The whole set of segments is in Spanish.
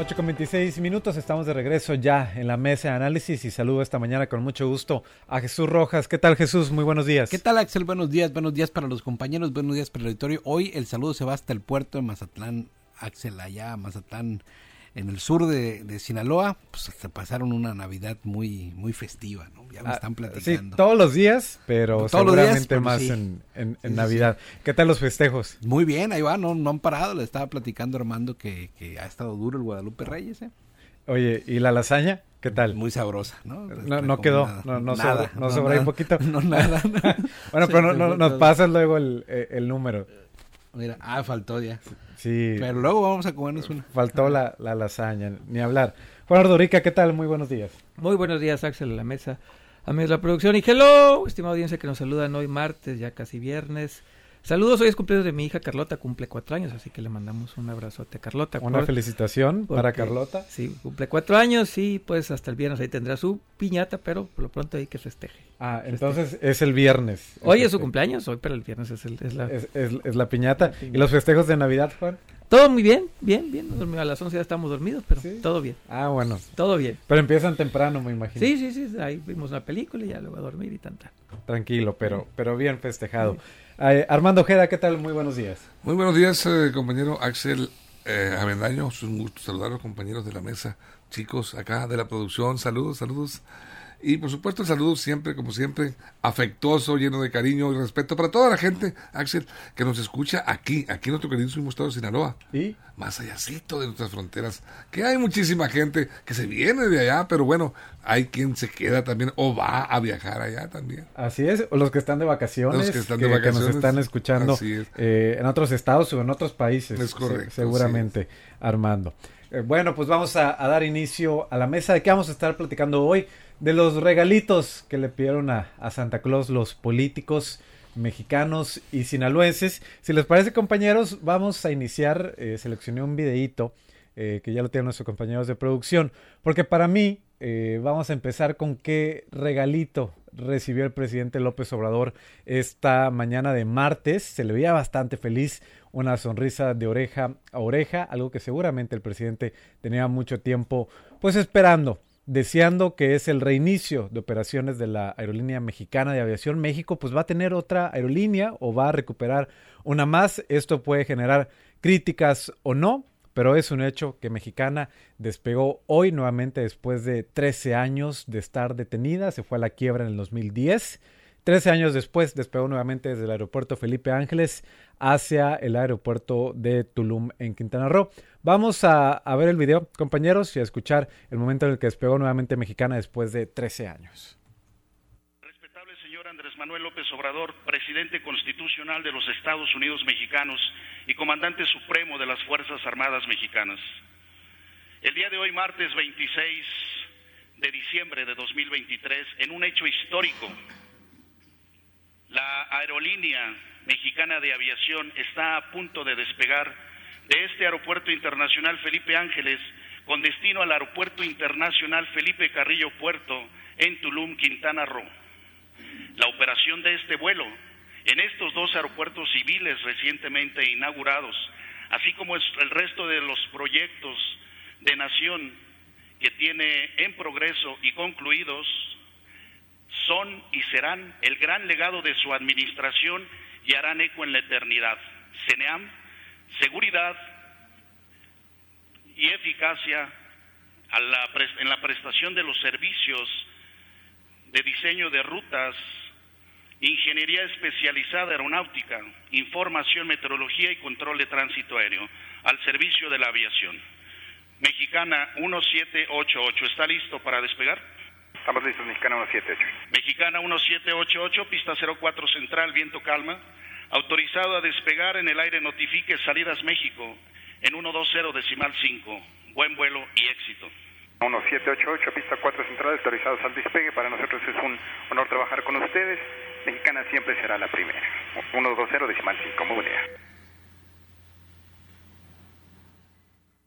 8 con 26 minutos, estamos de regreso ya en la mesa de análisis y saludo esta mañana con mucho gusto a Jesús Rojas. ¿Qué tal Jesús? Muy buenos días. ¿Qué tal Axel? Buenos días, buenos días para los compañeros, buenos días para el auditorio. Hoy el saludo se va hasta el puerto de Mazatlán, Axel, allá Mazatlán, en el sur de, Sinaloa, pues se pasaron una Navidad muy muy festiva, ¿no? Ya me ah, están platicando. Sí, todos los días, pero seguramente más en, Navidad. ¿Qué tal los festejos? Muy bien, ahí va, no, no han parado. Le estaba platicando Armando que, que ha estado duro el Guadalupe Reyes, ¿eh? Oye, ¿y la lasaña? ¿Qué tal? Muy sabrosa, ¿no? No, quedó, no, no nada, no sobra un poquito. No, nada. bueno, pero no, nos pasas luego el, eh, el número. Mira, ah, faltó ya. Sí. Pero luego vamos a comernos una. Faltó la, la lasaña, ni hablar. Juan Ordorica, ¿qué tal? Muy buenos días. Muy buenos días, Axel, a la mesa. Amigos de la producción. Y hello, estimada audiencia que nos saludan hoy martes, ya casi viernes. Saludos, hoy es cumpleaños de mi hija Carlota, cumple cuatro años, así que le mandamos un abrazote a Carlota. Una felicitación para Carlota. Sí, cumple cuatro años y pues hasta el viernes ahí tendrá su piñata, pero por lo pronto hay que festeje. Ah, entonces es el viernes. Hoy es su cumpleaños, hoy, pero el viernes es, el, es, la... Es, la piñata. ¿Y los festejos de Navidad, Juan? Todo muy bien, bien, bien. A las 11 ya estamos dormidos, pero todo bien. Ah, bueno. Todo bien. Pero empiezan temprano, me imagino. Sí, sí, sí. Ahí vimos una película y ya luego a dormir y tanta. Tranquilo, pero, pero bien festejado. Armando Ojeda, ¿qué tal? Muy buenos días. Muy buenos días, eh, compañero Axel eh, Avendaño. Es un gusto saludar a los compañeros de la mesa, chicos acá de la producción. Saludos, saludos. Y por supuesto el saludo siempre, como siempre, afectuoso, lleno de cariño y respeto para toda la gente, Axel, que nos escucha aquí, aquí en nuestro queridísimo estado de Sinaloa. ¿Y? Más allácito de nuestras fronteras, que hay muchísima gente que se viene de allá, pero bueno, hay quien se queda también o va a viajar allá también. Así es, o los que están de vacaciones, los que, están de vacaciones, nos están escuchando eh, en otros estados o en otros países. Es correcto. seguramente, Armando. Eh, bueno, pues vamos a dar inicio a la mesa de qué vamos a estar platicando hoy de los regalitos que le pidieron a, Santa Claus los políticos mexicanos y sinaloenses. Si les parece, compañeros, vamos a iniciar. Eh, seleccioné un videíto eh, que ya lo tienen nuestros compañeros de producción, porque para mí eh, vamos a empezar con qué regalito recibió el presidente López Obrador esta mañana de martes. Se le veía bastante feliz, una sonrisa de oreja a oreja, algo que seguramente el presidente tenía mucho tiempo pues esperando deseando que es el reinicio de operaciones de la aerolínea mexicana de aviación. México pues va a tener otra aerolínea o va a recuperar una más. Esto puede generar críticas o no, pero es un hecho que Mexicana despegó hoy nuevamente después de 13 años de estar detenida. Se fue a la quiebra en el 2010. Trece años después despegó nuevamente desde el aeropuerto Felipe Ángeles hacia el aeropuerto de Tulum en Quintana Roo. Vamos a, ver el video, compañeros, y a escuchar el momento en el que despegó nuevamente Mexicana después de 13 años. Respetable señor Andrés Manuel López Obrador, presidente constitucional de los Estados Unidos mexicanos y comandante supremo de las Fuerzas Armadas mexicanas. El día de hoy, martes 26 de diciembre de 2023, en un hecho histórico, la aerolínea mexicana de aviación está a punto de despegar de este aeropuerto internacional Felipe Ángeles con destino al aeropuerto internacional Felipe Carrillo Puerto en Tulum, Quintana Roo. La operación de este vuelo en estos dos aeropuertos civiles recientemente inaugurados, así como el resto de los proyectos de nación que tiene en progreso y concluidos, son y serán el gran legado de su administración y harán eco en la eternidad. CENEAM, seguridad y eficacia en la prestación de los servicios de diseño de rutas, ingeniería especializada aeronáutica, información, meteorología y control de tránsito aéreo al servicio de la aviación. Mexicana 1788, ¿está listo para despegar? Estamos listos, Mexicana 178. Mexicana 1788, pista 04 central, viento calma. Autorizado a despegar en el aire, notifique salidas México en 120 decimal 5. Buen vuelo y éxito. 1788, pista 4 central, autorizados al despegue. Para nosotros es un honor trabajar con ustedes. Mexicana siempre será la primera. 120 decimal 5. Muy buena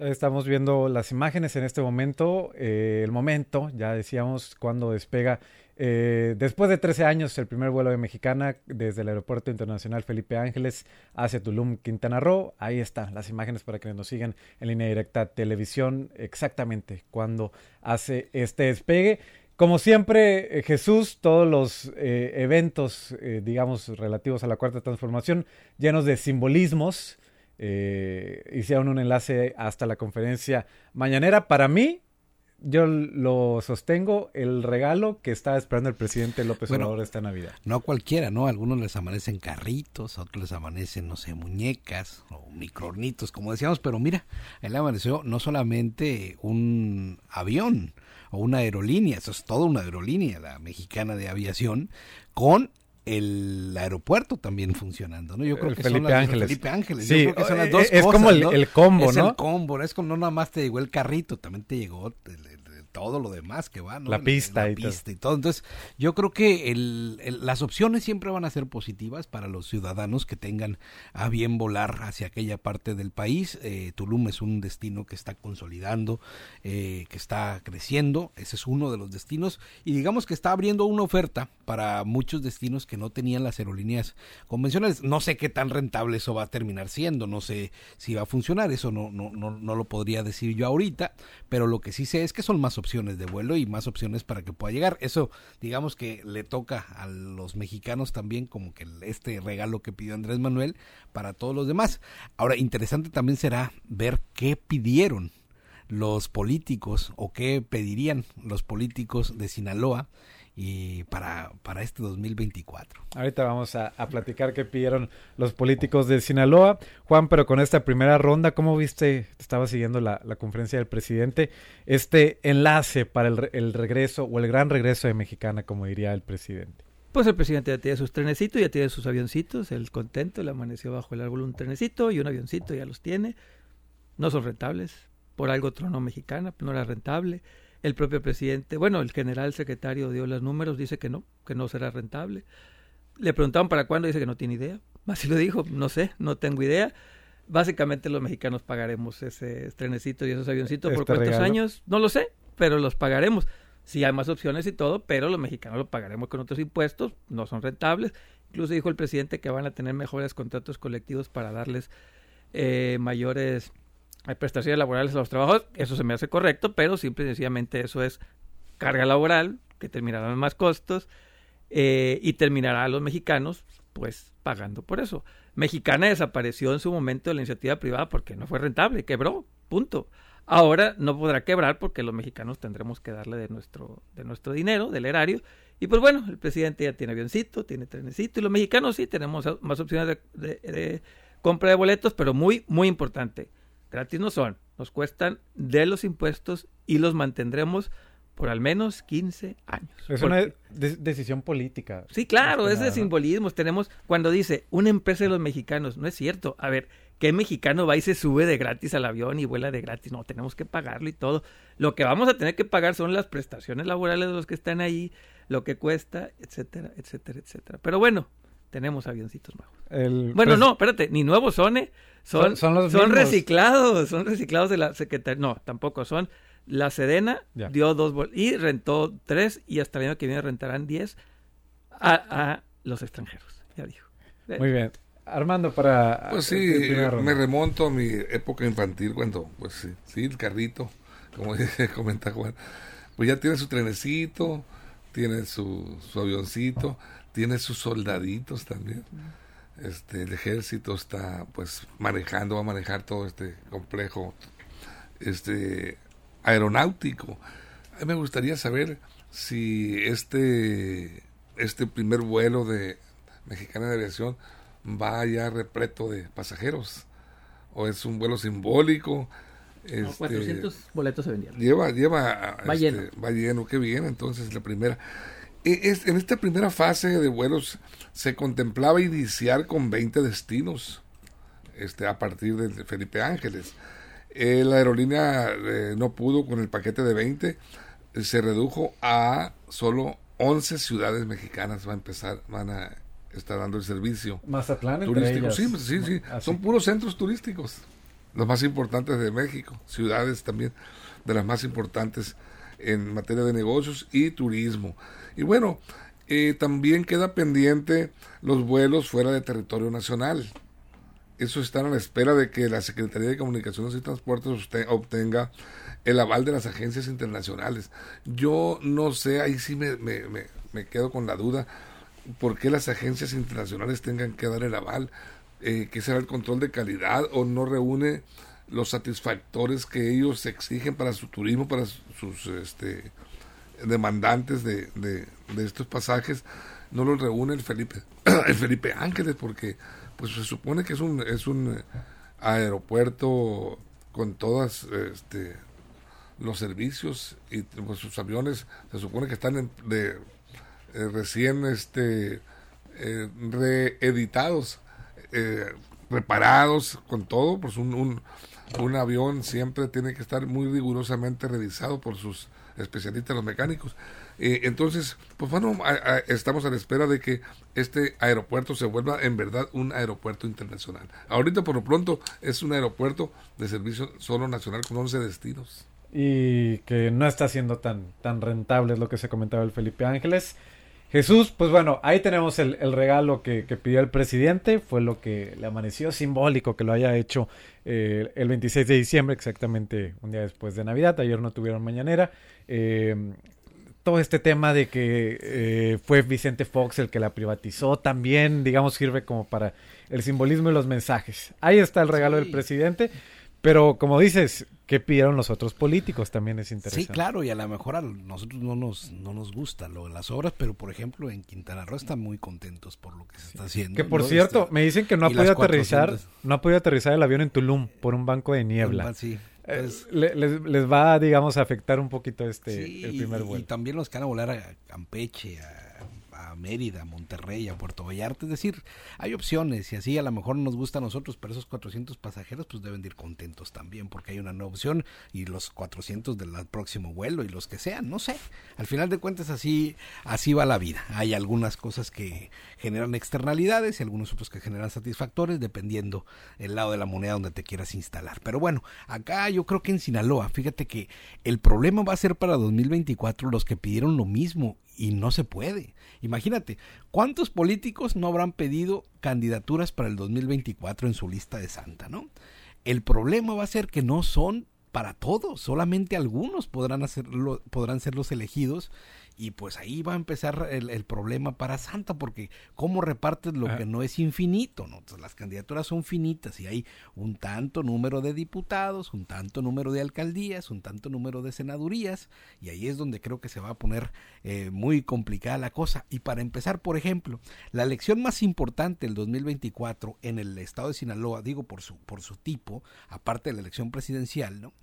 Estamos viendo las imágenes en este momento, eh, el momento, ya decíamos, cuando despega, eh, después de 13 años, el primer vuelo de Mexicana desde el Aeropuerto Internacional Felipe Ángeles hacia Tulum, Quintana Roo. Ahí están las imágenes para que nos sigan en línea directa televisión, exactamente cuando hace este despegue. Como siempre, eh, Jesús, todos los eh, eventos, digamos, relativos a la cuarta transformación, llenos de simbolismos, eh, hicieron un enlace hasta la conferencia mañanera. Para mí, yo lo sostengo, el regalo que está esperando el presidente López Bueno, Obrador esta Navidad. No cualquiera, ¿no? Algunos les amanecen carritos, a otros les amanecen, no sé, muñecas o microornitos, como decíamos, pero mira, él amaneció no solamente un avión o una aerolínea, eso es toda una aerolínea, la mexicana de aviación, con el aeropuerto también funcionando, ¿no? Yo creo El que Felipe son las, Ángeles. Felipe Ángeles. Sí, Yo creo que son las eh, dos es cosas, como el- ¿no? el combo, es ¿no? el combo, es como no nada más te llegó el carrito, también te llegó el- el- todo lo demás que va, ¿no? La pista la y todo. pista y todo. Entonces, yo creo que el- el- las opciones siempre van a ser positivas para los ciudadanos que tengan a bien volar hacia aquella parte del país. Eh, Tulum es un destino que está consolidando, eh, que está creciendo. Ese es uno de los destinos. Y digamos que está abriendo una oferta para muchos destinos que no tenían las aerolíneas convencionales. No sé qué tan rentable eso va a terminar siendo. No sé si va a funcionar. Eso no, no, no, no lo podría decir yo ahorita. Pero lo que sí sé es que son más opciones de vuelo y más opciones para que pueda llegar. Eso, digamos que le toca a los mexicanos también como que este regalo que pidió Andrés Manuel para todos los demás. Ahora, interesante también será ver qué pidieron los políticos o qué pedirían los políticos de Sinaloa y para, para este 2024. Ahorita vamos a, a platicar qué pidieron los políticos de Sinaloa. Juan, pero con esta primera ronda, ¿cómo viste? Estaba siguiendo la, la conferencia del presidente. Este enlace para el, el regreso o el gran regreso de Mexicana, como diría el presidente. Pues el presidente ya tiene sus trenecitos, ya tiene sus avioncitos, el contento, le amaneció bajo el árbol un trenecito y un avioncito, ya los tiene. No son rentables, por algo tronó mexicana, no era rentable. El propio presidente, bueno, el general secretario dio los números, dice que no, que no será rentable. Le preguntaban para cuándo, dice que no tiene idea. Así lo dijo, no sé, no tengo idea. Básicamente los mexicanos pagaremos ese trenecito y esos avioncitos por Este cuántos regalo. años, no lo sé, pero los pagaremos. Sí hay más opciones y todo, pero los mexicanos lo pagaremos con otros impuestos, no son rentables. Incluso dijo el presidente que van a tener mejores contratos colectivos para darles eh, mayores eh, prestaciones laborales a los trabajadores. Eso se me hace correcto, pero simple y sencillamente eso es carga laboral, que terminará en más costos eh, y terminará a los mexicanos pues pagando por eso. Mexicana desapareció en su momento de la iniciativa privada porque no fue rentable, quebró, punto. Ahora no podrá quebrar porque los mexicanos tendremos que darle de nuestro, de nuestro dinero, del erario. Y pues bueno, el presidente ya tiene avioncito, tiene trenecito, y los mexicanos sí tenemos más opciones de compra de boletos, pero muy, muy importante. Gratis no son, nos cuestan de los impuestos y los mantendremos por al menos 15 años. Es Porque- una de- decisión política. Sí, claro, es de nada, ¿no? simbolismo. Tenemos, cuando dice una empresa de los mexicanos, no es cierto. A ver, ¿qué mexicano va y se sube de gratis al avión y vuela de gratis? No, tenemos que pagarlo y todo. Lo que vamos a tener que pagar son las prestaciones laborales de los que están ahí, lo que cuesta, etcétera, etcétera, etcétera. Pero bueno, tenemos avioncitos nuevos. El Bueno, pres- no, espérate, ni nuevos son, ¿eh? Son, Son- son los son mismos. reciclados, son reciclados de la Secretaría. No, tampoco son. La Sedena Ya. dio dos bol- y rentó tres y hasta el año que viene rentarán diez a, a los extranjeros. Ya dijo. Muy bien. Armando, para... Pues eh, sí, me remonto a mi época infantil cuando, pues sí, sí, el carrito, como comenta Juan, pues ya tiene su trenecito, tiene su, su avioncito, tiene sus soldaditos también. Este, el ejército está pues manejando, va a manejar todo este complejo este aeronáutico. A mí me gustaría saber si este este primer vuelo de Mexicana de Aviación va ya repleto de pasajeros o es un vuelo simbólico. No, Este, 400 boletos se vendieron. Lleva, lleva, Va este, lleno. va lleno, qué bien, entonces la primera. E- es- en esta primera fase de vuelos se contemplaba iniciar con 20 destinos este, a partir de Felipe Ángeles. Eh, la aerolínea eh, no pudo con el paquete de 20, eh, se redujo a solo 11 ciudades mexicanas, va a empezar, van a estar dando el servicio Mazatlán entre turístico. ellas. Sí, sí, sí, Así. son puros centros turísticos. los más importantes de México, ciudades también de las más importantes en materia de negocios y turismo. Y bueno, eh, también queda pendiente los vuelos fuera de territorio nacional. Eso está a la espera de que la Secretaría de Comunicaciones y Transportes obtenga el aval de las agencias internacionales. Yo no sé, ahí sí me, me, me, quedo con la duda, por qué las agencias internacionales tengan que dar el aval, eh, que será el control de calidad o no reúne los satisfactores que ellos exigen para su turismo, para sus este, demandantes de, de, estos pasajes, no los reúne el Felipe, el Felipe Ángeles, porque pues se supone que es un, es un aeropuerto con todas este, los servicios y pues, sus aviones se supone que están de, eh, recién este eh, reeditados eh, reparados con todo pues un, un, avión siempre tiene que estar muy rigurosamente revisado por sus especialistas los mecánicos. Entonces pues bueno estamos a la espera de que este aeropuerto se vuelva en verdad un aeropuerto internacional. Ahorita por lo pronto es un aeropuerto de servicio solo nacional con 11 destinos. Y que no está siendo tan, tan rentable, es lo que se comentaba el Felipe Ángeles. Jesús, pues bueno, ahí tenemos el, regalo que, pidió el presidente, fue lo que le amaneció simbólico que lo haya hecho eh, el 26 de diciembre, exactamente un día después de Navidad, ayer no tuvieron mañanera. Eh, todo este tema de que eh, fue Vicente Fox el que la privatizó también, digamos, sirve como para el simbolismo y los mensajes. Ahí está el regalo del presidente. Pero como dices, ¿qué pidieron los otros políticos? También es interesante. Sí, claro, y a lo mejor a nosotros no nos, no nos gusta lo de las obras, pero por ejemplo en Quintana Roo están muy contentos por lo que se está haciendo. Que por cierto, me dicen que no ha podido aterrizar, no ha podido aterrizar el avión en Tulum por un banco de niebla. Sí. Eh, pues les, les, va, digamos, a afectar un poquito este el primer vuelo. Y también los que van a volar a Campeche, a Mérida, Monterrey, a Puerto Vallarta. Es decir, hay opciones y así a lo mejor nos gusta a nosotros, pero esos 400 pasajeros pues deben de ir contentos también porque hay una nueva opción y los 400 del próximo vuelo y los que sean, no sé. Al final de cuentas así, así va la vida. Hay algunas cosas que generan externalidades y algunos otros que generan satisfactores dependiendo el lado de la moneda donde te quieras instalar. Pero bueno, acá yo creo que en Sinaloa, fíjate que el problema va a ser para 2024 los que pidieron lo mismo y no se puede. Imagínate, ¿cuántos políticos no habrán pedido candidaturas para el 2024 en su lista de Santa, no? El problema va a ser que no son para todos, solamente algunos podrán, hacerlo, podrán ser los elegidos y pues ahí va a empezar el, problema para Santa, porque ¿cómo repartes lo ah. que no es infinito? ¿no? las candidaturas son finitas y hay un tanto número de diputados, un tanto número de alcaldías, un tanto número de senadurías, y ahí es donde creo que se va a poner eh, muy complicada la cosa. Y para empezar, por ejemplo, la elección más importante del 2024 en el estado de Sinaloa, digo por su, por su tipo, aparte de la elección presidencial, ¿no?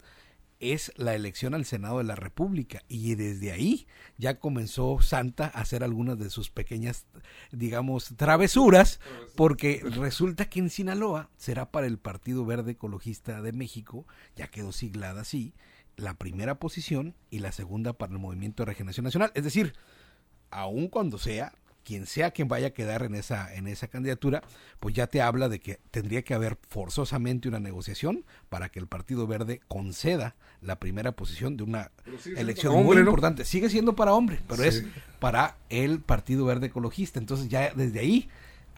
Es la elección al Senado de la República y desde ahí ya comenzó Santa a hacer algunas de sus pequeñas, digamos, travesuras, porque resulta que en Sinaloa será para el Partido Verde Ecologista de México, ya quedó siglada así, la primera posición y la segunda para el Movimiento de Regeneración Nacional, es decir, aun cuando sea quien sea quien vaya a quedar en esa, en esa candidatura, pues ya te habla de que tendría que haber forzosamente una negociación para que el Partido Verde conceda la primera posición de una elección muy importante. Sigue siendo para hombre, pero es para el Partido Verde Ecologista. Entonces ya desde ahí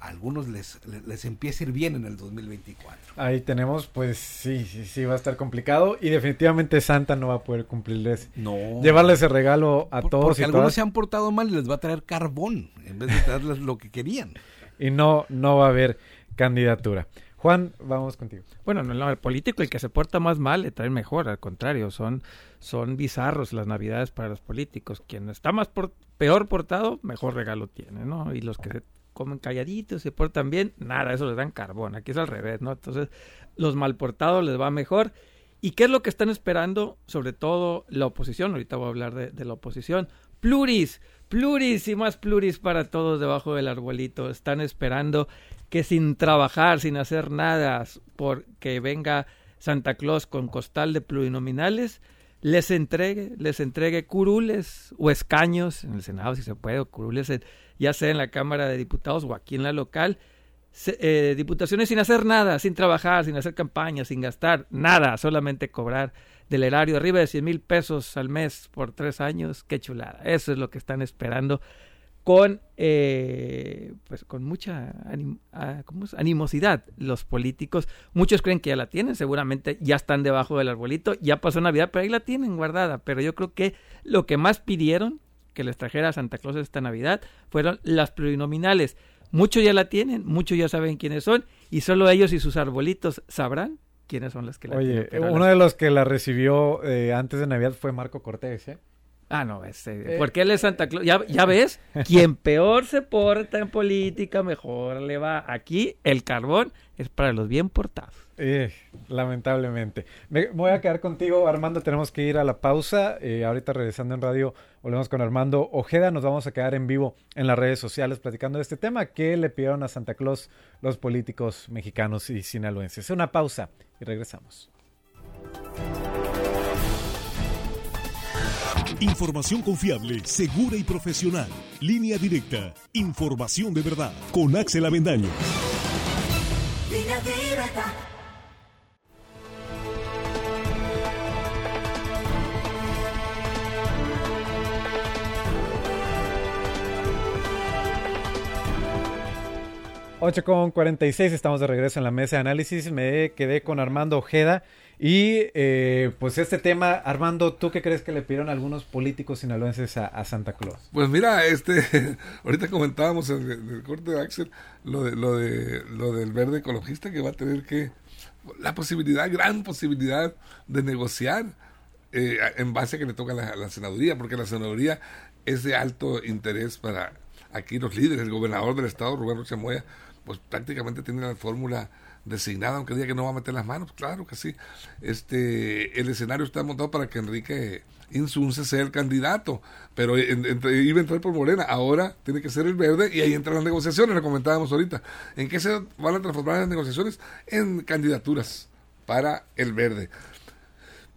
algunos les, les, empieza a ir bien en el 2024. Ahí tenemos, pues sí, sí, sí, va a estar complicado y definitivamente Santa no va a poder cumplirles. No. Llevarles ese regalo a todos. Porque algunos se han portado mal y les va a traer carbón en vez de darles lo que querían. Y no, no va a haber candidatura. Juan, vamos contigo. Bueno, no, el político, el que se porta más mal, le trae mejor, al contrario, son, son bizarros las navidades para los políticos. Quien está más por, peor portado, mejor regalo tiene, ¿no? Y los que se comen calladitos, se portan bien, nada, eso les dan carbón. Aquí es al revés, ¿no? Entonces, los malportados les va mejor. ¿Y qué es lo que están esperando? Sobre todo la oposición. Ahorita voy a hablar de, la oposición. Pluris, pluris y más pluris para todos debajo del arbolito. Están esperando que sin trabajar, sin hacer nada, porque venga Santa Claus con costal de plurinominales, les entregue, les entregue curules o escaños en el Senado, si se puede, curules en, ya sea en la Cámara de Diputados o aquí en la local, eh, diputaciones sin hacer nada, sin trabajar, sin hacer campaña, sin gastar nada, solamente cobrar del erario arriba de 100 mil pesos al mes por tres años, qué chulada. Eso es lo que están esperando con, eh, pues con mucha ah, animosidad los políticos. Muchos creen que ya la tienen, seguramente ya están debajo del arbolito, ya pasó Navidad, pero ahí la tienen guardada. Pero yo creo que lo que más pidieron que les trajera Santa Claus esta Navidad fueron las plurinominales. Muchos ya la tienen, muchos ya saben quiénes son y solo ellos y sus arbolitos sabrán quiénes son las que la tienen. Oye, uno de los que la recibió eh, antes de Navidad fue Marco Cortés, ¿eh? Ah, no, ese, eh, porque él es Santa Claus. Ya, ya ves, quien peor se porta en política, mejor le va. Aquí el carbón es para los bien portados. Eh, lamentablemente. Me, voy a quedar contigo, Armando. Tenemos que ir a la pausa. Eh, ahorita regresando en radio, volvemos con Armando Ojeda. Nos vamos a quedar en vivo en las redes sociales platicando de este tema que le pidieron a Santa Claus los políticos mexicanos y sinaloenses. Una pausa y regresamos. Información confiable, segura y profesional. Línea directa. Información de verdad. Con Axel Avendaño. Línea directa. Ocho con 46, estamos de regreso en la mesa de análisis. Me quedé con Armando Ojeda y eh, pues este tema, Armando, ¿tú qué crees que le pidieron algunos políticos sinaloenses a, Santa Claus? Pues mira, este, ahorita comentábamos en el, corte de Axel lo de, lo de lo del verde ecologista que va a tener que la posibilidad, gran posibilidad de negociar eh, en base a que le toca la, la senaduría, porque la senaduría es de alto interés para aquí los líderes, el gobernador del estado, Rubén Rocha pues prácticamente tiene la fórmula designada, aunque diga que no va a meter las manos, claro que sí. Este, el escenario está montado para que Enrique Insunce sea el candidato, pero iba a entrar por Morena, ahora tiene que ser el verde y ahí entran las negociaciones, lo comentábamos ahorita. ¿En qué se van a transformar las negociaciones? En candidaturas para el verde.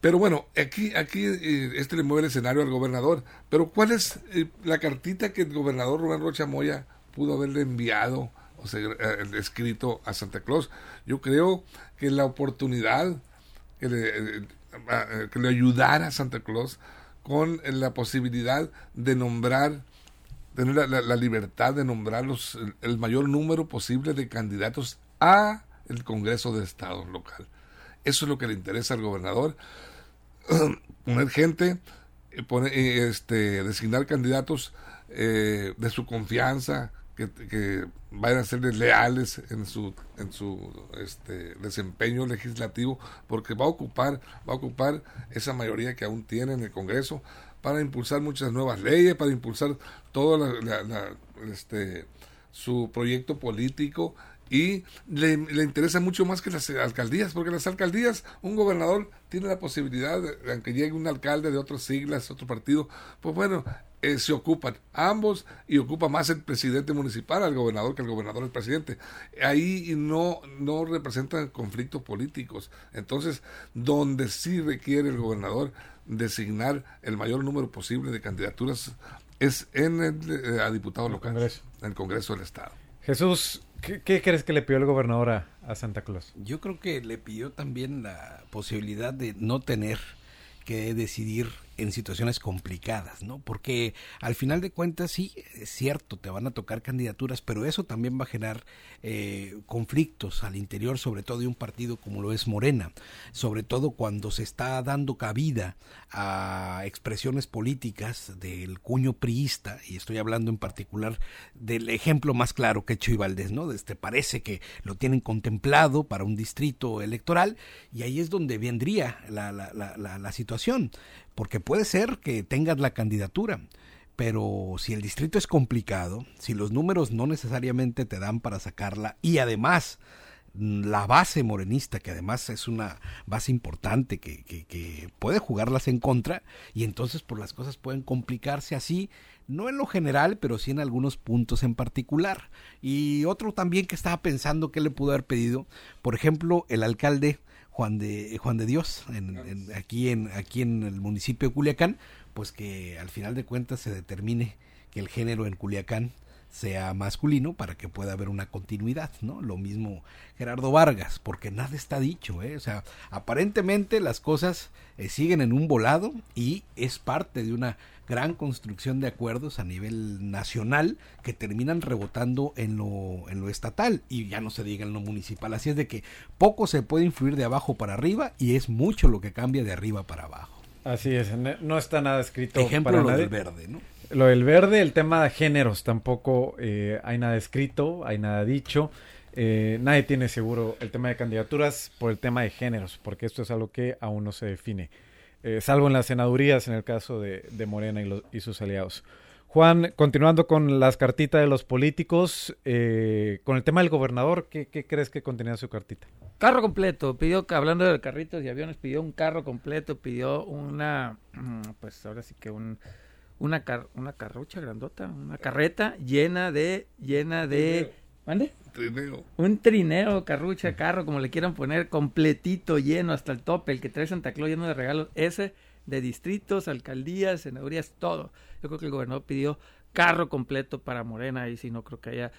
Pero bueno, aquí, aquí eh, este le mueve el escenario al gobernador. Pero ¿cuál es eh, la cartita que el gobernador Rubén Rocha Moya pudo haberle enviado escrito a Santa Claus. Yo creo que la oportunidad que le, eh, eh, que le ayudara a Santa Claus con la posibilidad de nombrar, tener la, libertad de nombrar los, el, mayor número posible de candidatos a el Congreso de Estado local. Eso es lo que le interesa al gobernador. poner gente, poner, este, designar candidatos de su confianza, que, vayan a ser leales en su en su este, desempeño legislativo porque va a ocupar va a ocupar esa mayoría que aún tiene en el Congreso para impulsar muchas nuevas leyes para impulsar todo este su proyecto político y le, le, interesa mucho más que las alcaldías, porque las alcaldías, un gobernador tiene la posibilidad, de, aunque llegue un alcalde de otras siglas, otro partido, pues bueno, eh, se ocupan ambos y ocupa más el presidente municipal al gobernador que el gobernador el presidente. Ahí no, no representan conflictos políticos. Entonces, donde sí requiere el gobernador designar el mayor número posible de candidaturas es en el, eh, a diputado local, en el Congreso del Estado. Jesús, ¿qué, crees que le pidió el gobernador a, a Santa Claus? Yo creo que le pidió también la posibilidad de no tener que decidir en situaciones complicadas, ¿no? Porque al final de cuentas sí, es cierto, te van a tocar candidaturas, pero eso también va a generar eh, conflictos al interior, sobre todo de un partido como lo es Morena, sobre todo cuando se está dando cabida a expresiones políticas del cuño priista, y estoy hablando en particular del ejemplo más claro que Chuy Valdés, ¿no? Este, parece que lo tienen contemplado para un distrito electoral, y ahí es donde vendría la, la, la, la situación porque puede ser que tengas la candidatura, pero si el distrito es complicado, si los números no necesariamente te dan para sacarla y además la base morenista, que además es una base importante que, que, puede jugarlas en contra, y entonces por las cosas pueden complicarse así, no en lo general, pero sí en algunos puntos en particular. Y otro también que estaba pensando que le pudo haber pedido, por ejemplo, el alcalde Juan de Juan de Dios en, aquí en aquí en el municipio de Culiacán pues que al final de cuentas se determine que el género en Culiacán sea masculino para que pueda haber una continuidad, ¿no? Lo mismo Gerardo Vargas, porque nada está dicho, ¿eh? O sea, aparentemente las cosas eh, siguen en un volado y es parte de una gran construcción de acuerdos a nivel nacional que terminan rebotando en lo, en lo estatal y ya no se diga en lo municipal. Así es de que poco se puede influir de abajo para arriba y es mucho lo que cambia de arriba para abajo. Así es, no está nada escrito. Ejemplo para lo nadie. del verde, ¿no? Lo del verde, el tema de géneros, tampoco eh, hay nada escrito, hay nada dicho. Eh, nadie tiene seguro el tema de candidaturas por el tema de géneros, porque esto es algo que aún no se define, eh, salvo en las senadurías en el caso de, Morena y, sus aliados. Juan, continuando con las cartitas de los políticos, eh, con el tema del gobernador, ¿qué, qué crees que contenía su cartita? Carro completo, pidió, hablando de carritos y aviones, pidió un carro completo, pidió una, mm, pues ahora sí que un, una, car- una carrucha grandota, una carreta llena de, llena de, ¿mande? Trineo. Un trineo, carrucha, carro, como le quieran poner, completito, lleno hasta el tope, el que trae Santa Claus lleno de regalos, ese de distritos, alcaldías, senadurías, todo. Yo creo que el gobernador pidió carro completo para Morena y si no creo que haya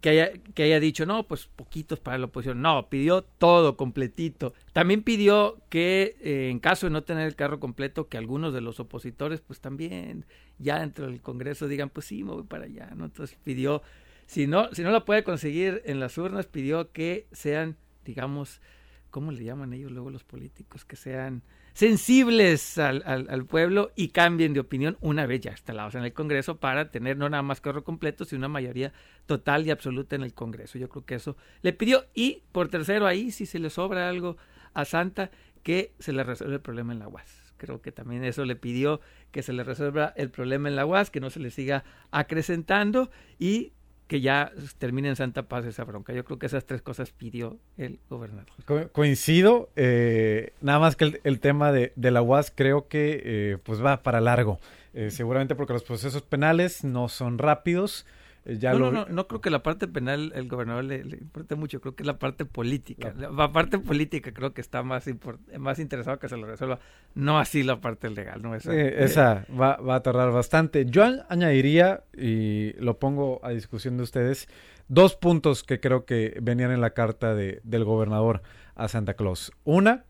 que haya que haya dicho no pues poquitos para la oposición no pidió todo completito. También pidió que eh, en caso de no tener el carro completo que algunos de los opositores pues también ya dentro del Congreso digan pues sí me voy para allá no entonces pidió si no si no lo puede conseguir en las urnas pidió que sean digamos cómo le llaman ellos luego los políticos que sean sensibles al, al, pueblo y cambien de opinión una vez ya instalados en el Congreso para tener no nada más carro completo, sino una mayoría total y absoluta en el Congreso. Yo creo que eso le pidió. Y por tercero, ahí si se le sobra algo a Santa, que se le resuelva el problema en la UAS. Creo que también eso le pidió que se le resuelva el problema en la UAS, que no se le siga acrecentando y que ya termine en Santa Paz esa bronca. Yo creo que esas tres cosas pidió el gobernador. Co coincido, eh, nada más que el, el tema de, de, la UAS creo que eh, pues va para largo, eh, seguramente porque los procesos penales no son rápidos. Eh, Ya no, lo... no, no, no creo que la parte penal el gobernador le, le importe mucho, creo que es la parte política. La, la parte política creo que está más, más interesado que se lo resuelva, no así la parte legal. No esa, eh, esa va, va, a tardar bastante. Yo añadiría, y lo pongo a discusión de ustedes, dos puntos que creo que venían en la carta de, del gobernador a Santa Claus. Una,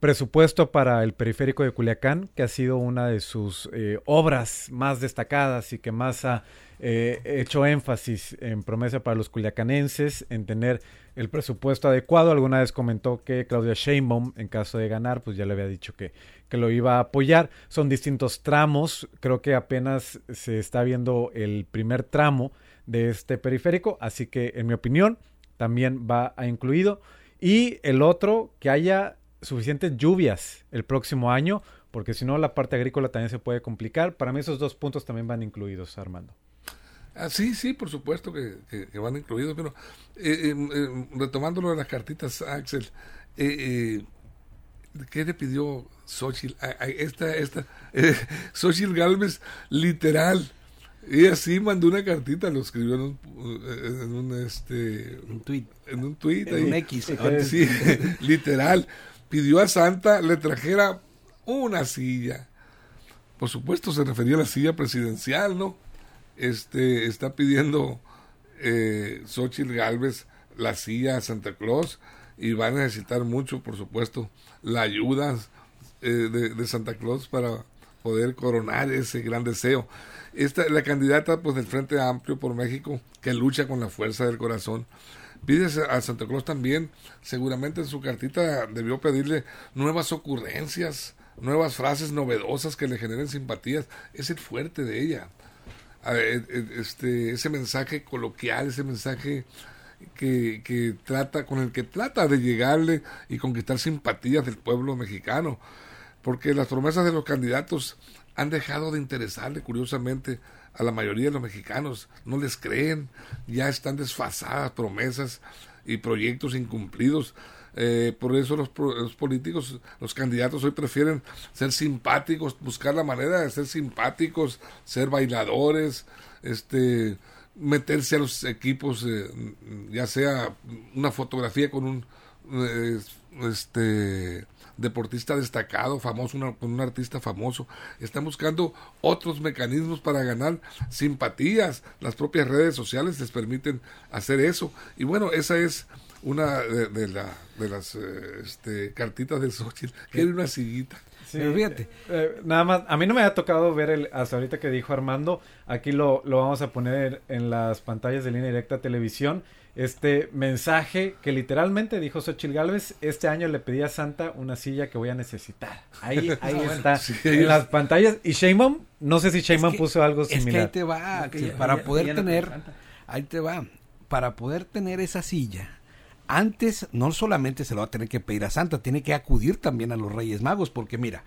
presupuesto para el periférico de Culiacán, que ha sido una de sus eh, obras más destacadas y que más ha eh, hecho énfasis en promesa para los culiacanenses, en tener el presupuesto adecuado. Alguna vez comentó que Claudia Sheinbaum, en caso de ganar, pues ya le había dicho que, que lo iba a apoyar. Son distintos tramos, creo que apenas se está viendo el primer tramo de este periférico, así que en mi opinión también va a incluido. Y el otro, que haya suficientes lluvias el próximo año, porque si no la parte agrícola también se puede complicar. Para mí esos dos puntos también van incluidos, Armando. Ah, sí, sí, por supuesto que, que, que van incluidos, pero eh, eh, retomando lo de las cartitas, Axel, eh, ¿qué le pidió Xochitl? A, a esta, esta, Xochitl Galvez, literal, ella sí mandó una cartita, lo escribió en un, en un este, un tweet. En un tweet. En ahí. un X. Sí, literal. Pidió a Santa le trajera una silla. Por supuesto se refería a la silla presidencial, ¿no? Este, está pidiendo eh, Xochitl Galvez la silla a Santa Claus y va a necesitar mucho, por supuesto, la ayuda eh, de, de Santa Claus para poder coronar ese gran deseo. Esta, la candidata pues del Frente Amplio por México que lucha con la fuerza del corazón pide a Santa Claus también. Seguramente en su cartita debió pedirle nuevas ocurrencias nuevas frases novedosas que le generen simpatías. Es el fuerte de ella. Este ese mensaje coloquial ese mensaje que, que trata con el que trata de llegarle y conquistar simpatías del pueblo mexicano. Porque las promesas de los candidatos han dejado de interesarle curiosamente a la mayoría de los mexicanos, no les creen, ya están desfasadas promesas y proyectos incumplidos. Eh, por eso los, los, políticos, los candidatos hoy prefieren ser simpáticos, buscar la manera de ser simpáticos, ser bailadores, este, meterse a los equipos, eh, ya sea una fotografía con un eh, este deportista destacado, famoso, un artista famoso. Están buscando otros mecanismos para ganar simpatías. Las propias redes sociales les permiten hacer eso. Y bueno, esa es una de, la, de las eh, este, cartitas de Xochitl. Quiere una sillita. Sí, fíjate. Eh, nada más, a mí no me ha tocado ver el, hasta ahorita que dijo Armando, aquí lo, lo vamos a poner en las pantallas de línea directa televisión, este mensaje que literalmente dijo Xochitl Galvez, este año le pedí a Santa una silla que voy a necesitar. Ahí, ahí está, en las pantallas. Y Sheinbaum, no sé si Sheinbaum puso algo similar. Es que ahí te va, para poder tener, ahí te va, para poder tener esa silla, antes no solamente se lo va a tener que pedir a Santa, tiene que acudir también a los Reyes Magos, porque mira,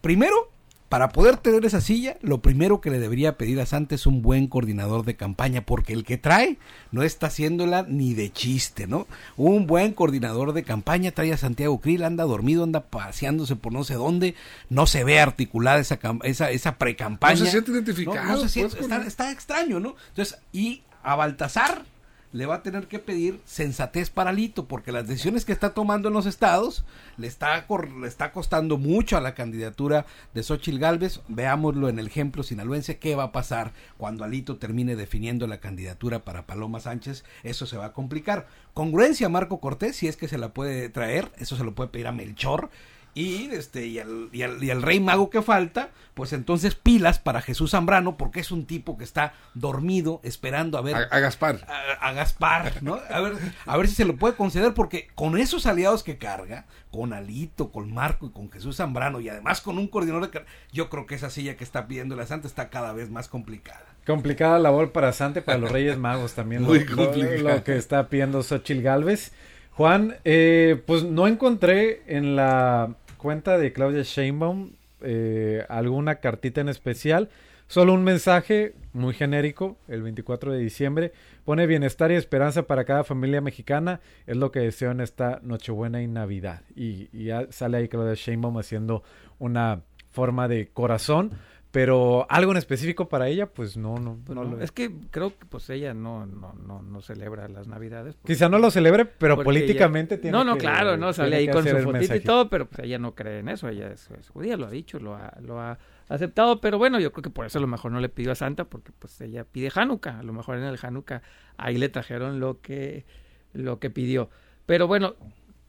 primero, para poder tener esa silla, lo primero que le debería pedir a Santa es un buen coordinador de campaña, porque el que trae no está haciéndola ni de chiste, ¿no? Un buen coordinador de campaña trae a Santiago Krill, anda dormido, anda paseándose por no sé dónde, no se ve articulada esa, esa, esa pre-campaña. No se siente identificado. Pues, está, está extraño, ¿no? Entonces, y a Baltasar le va a tener que pedir sensatez para Lito, porque las decisiones que está tomando en los estados le está, le está costando mucho a la candidatura de Xochitl Galvez. Veámoslo en el ejemplo sinaloense, qué va a pasar cuando Alito termine definiendo la candidatura para Paloma Sánchez. Eso se va a complicar. Congruencia Marco Cortés, si es que se la puede traer, eso se lo puede pedir a Melchor y este y el, y, el, rey mago que falta, pues entonces pilas para Jesús Zambrano, porque es un tipo que está dormido esperando a ver a, Gaspar. A, Gaspar, ¿no? A ver, a ver si se lo puede conceder, porque con esos aliados que carga, con Alito, con Marco y con Jesús Zambrano, y además con un coordinador de yo creo que esa silla que está pidiendo la Santa está cada vez más complicada. Complicada labor para Santa y para los Reyes Magos también. Muy lo, lo, que está pidiendo Xochil Galvez. Juan, eh, pues no encontré en la cuenta de Claudia Sheinbaum eh, alguna cartita en especial. Solo un mensaje muy genérico, el 24 de diciembre. Pone bienestar y esperanza para cada familia mexicana. Es lo que deseo en esta Nochebuena y Navidad. Y, y ya sale ahí Claudia Sheinbaum haciendo una forma de corazón pero algo en específico para ella pues no no, pues es. que creo que pues ella no no no, no celebra las navidades quizá no lo celebre pero políticamente tiene no no claro no sale ahí con su fotito y todo pero pues ella no cree en eso ella es, judía lo ha dicho lo ha, lo ha aceptado pero bueno yo creo que por eso a lo mejor no le pidió a Santa porque pues ella pide Hanukkah a lo mejor en el Hanukkah ahí le trajeron lo que lo que pidió. Pero bueno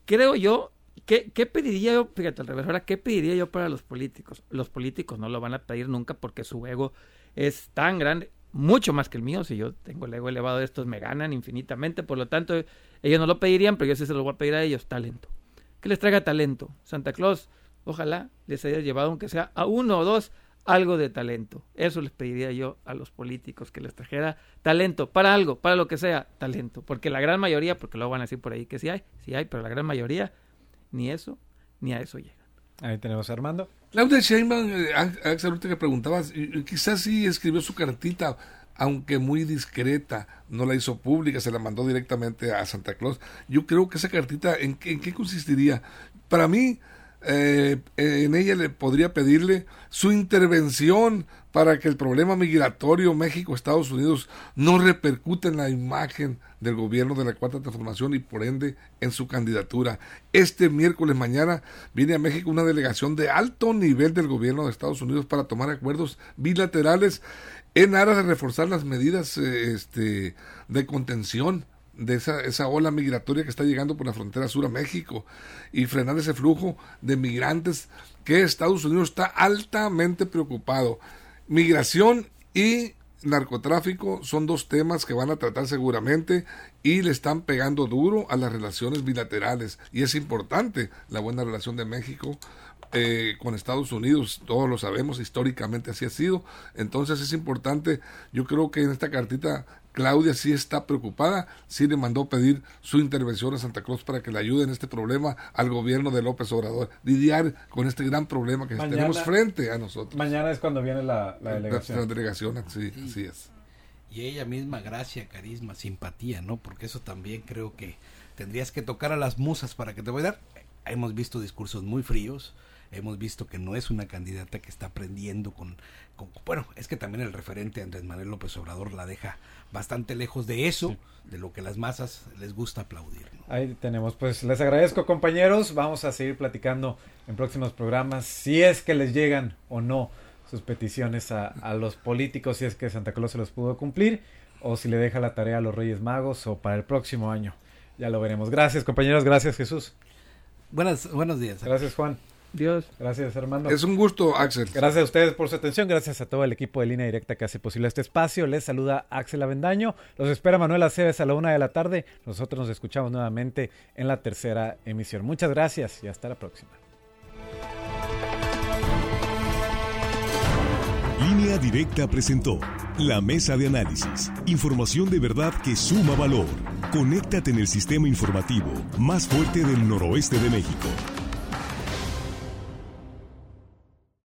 creo yo ¿Qué, ¿Qué, pediría yo? Fíjate al revés, ahora, ¿qué pediría yo para los políticos? Los políticos no lo van a pedir nunca porque su ego es tan grande, mucho más que el mío. Si yo tengo el ego elevado, estos me ganan infinitamente. Por lo tanto, ellos no lo pedirían, pero yo sí se lo voy a pedir a ellos: talento. Que les traiga talento. Santa Claus, ojalá les haya llevado, aunque sea a uno o dos, algo de talento. Eso les pediría yo a los políticos, que les trajera talento para algo, para lo que sea, talento. Porque la gran mayoría, porque lo van a decir por ahí que sí hay, sí hay, pero la gran mayoría ni eso, ni a eso llegan. Ahí tenemos a Armando. Claudia Sheinbaum, eh, Axel, ahorita que preguntabas, quizás sí escribió su cartita, aunque muy discreta, no la hizo pública, se la mandó directamente a Santa Claus. Yo creo que esa cartita, ¿en en qué consistiría? Para mí, eh, en ella le podría pedirle su intervención para que el problema migratorio México-Estados Unidos no repercute en la imagen del gobierno de la Cuarta Transformación y por ende en su candidatura. Este miércoles mañana viene a México una delegación de alto nivel del gobierno de Estados Unidos para tomar acuerdos bilaterales en aras de reforzar las medidas eh, este, de contención de esa, esa ola migratoria que está llegando por la frontera sur a México y frenar ese flujo de migrantes que Estados Unidos está altamente preocupado. Migración y narcotráfico son dos temas que van a tratar seguramente y le están pegando duro a las relaciones bilaterales. Y es importante la buena relación de México eh, con Estados Unidos, todos lo sabemos, históricamente así ha sido, entonces es importante, yo creo que en esta cartita Claudia sí está preocupada, sí le mandó pedir su intervención a Santa Claus para que le ayude en este problema al gobierno de López Obrador, lidiar con este gran problema que tenemos frente a nosotros. Mañana es cuando viene la, delegación. La, delegación, sí, así es. Y ella misma, gracia, carisma, simpatía, ¿no? Porque eso también creo que tendrías que tocar a las musas para que te voy a dar. Hemos visto discursos muy fríos, hemos visto que no es una candidata que está aprendiendo con, con bueno, es que también el referente Andrés Manuel López Obrador la deja bastante lejos de eso, de lo que las masas les gusta aplaudir. Ahí tenemos, pues les agradezco compañeros, vamos a seguir platicando en próximos programas si es que les llegan o no sus peticiones a, a los políticos, si es que Santa Claus se los pudo cumplir o si le deja la tarea a los Reyes Magos o para el próximo año. Ya lo veremos. Gracias compañeros, gracias Jesús. Buenas, buenos días. Gracias Juan. Dios. Gracias, Armando. Es un gusto, Axel. Gracias a ustedes por su atención. Gracias a todo el equipo de línea directa que hace posible este espacio. Les saluda Axel Avendaño. Los espera Manuel Aceves a la una de la tarde. Nosotros nos escuchamos nuevamente en la tercera emisión. Muchas gracias y hasta la próxima. Línea Directa presentó la mesa de análisis. Información de verdad que suma valor. Conéctate en el sistema informativo más fuerte del noroeste de México.